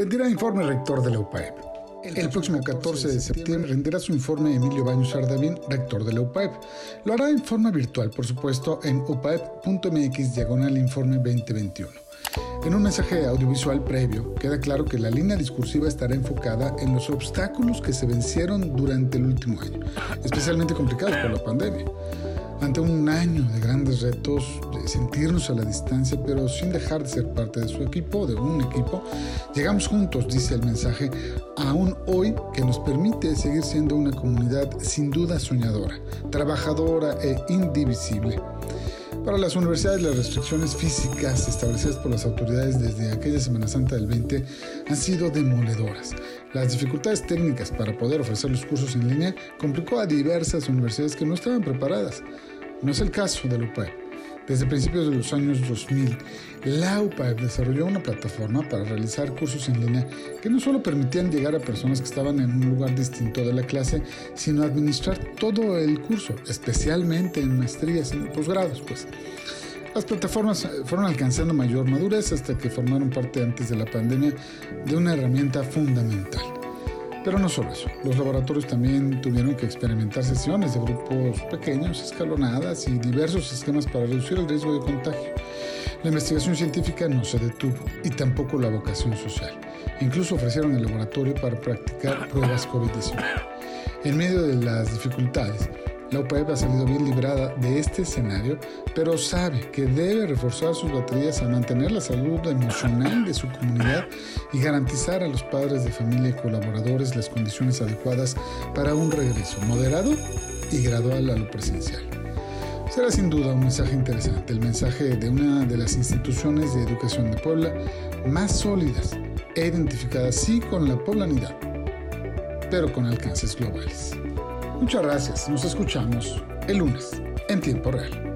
rendirá informe rector de la UPAEP. El próximo 14 de septiembre rendirá su informe Emilio Baños Ardavín, rector de la UPAEP. Lo hará en forma virtual, por supuesto, en upaep.mx diagonal informe 2021. En un mensaje audiovisual previo, queda claro que la línea discursiva estará enfocada en los obstáculos que se vencieron durante el último año, especialmente complicados por la pandemia. Ante un año de grandes retos, sentirnos a la distancia, pero sin dejar de ser parte de su equipo, de un equipo, llegamos juntos, dice el mensaje, aún hoy que nos permite seguir siendo una comunidad sin duda soñadora, trabajadora e indivisible. Para las universidades, las restricciones físicas establecidas por las autoridades desde aquella Semana Santa del 20 han sido demoledoras. Las dificultades técnicas para poder ofrecer los cursos en línea complicó a diversas universidades que no estaban preparadas. No es el caso de la UPAE. Desde principios de los años 2000, la UPAE desarrolló una plataforma para realizar cursos en línea que no solo permitían llegar a personas que estaban en un lugar distinto de la clase, sino administrar todo el curso, especialmente en maestrías y posgrados, pues. Las plataformas fueron alcanzando mayor madurez hasta que formaron parte antes de la pandemia de una herramienta fundamental. Pero no solo eso, los laboratorios también tuvieron que experimentar sesiones de grupos pequeños, escalonadas y diversos esquemas para reducir el riesgo de contagio. La investigación científica no se detuvo y tampoco la vocación social. Incluso ofrecieron el laboratorio para practicar pruebas COVID-19. En medio de las dificultades, la UPAEP ha salido bien librada de este escenario, pero sabe que debe reforzar sus baterías a mantener la salud emocional de su comunidad y garantizar a los padres de familia y colaboradores las condiciones adecuadas para un regreso moderado y gradual a lo presencial. Será sin duda un mensaje interesante, el mensaje de una de las instituciones de educación de Puebla más sólidas e identificadas sí con la poblanidad, pero con alcances globales. Muchas gracias. Nos escuchamos el lunes en tiempo real.